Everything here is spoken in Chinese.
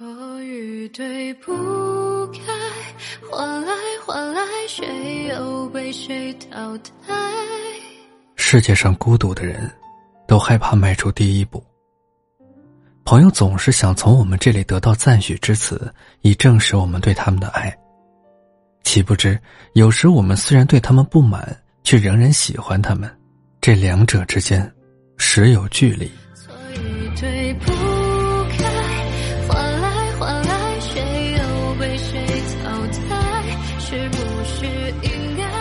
说与对不该，换来换来，谁又被谁淘汰？世界上孤独的人，都害怕迈出第一步。朋友总是想从我们这里得到赞许之词，以证实我们对他们的爱。岂不知，有时我们虽然对他们不满，却仍然喜欢他们。这两者之间，时有距离。所以对不是不是应该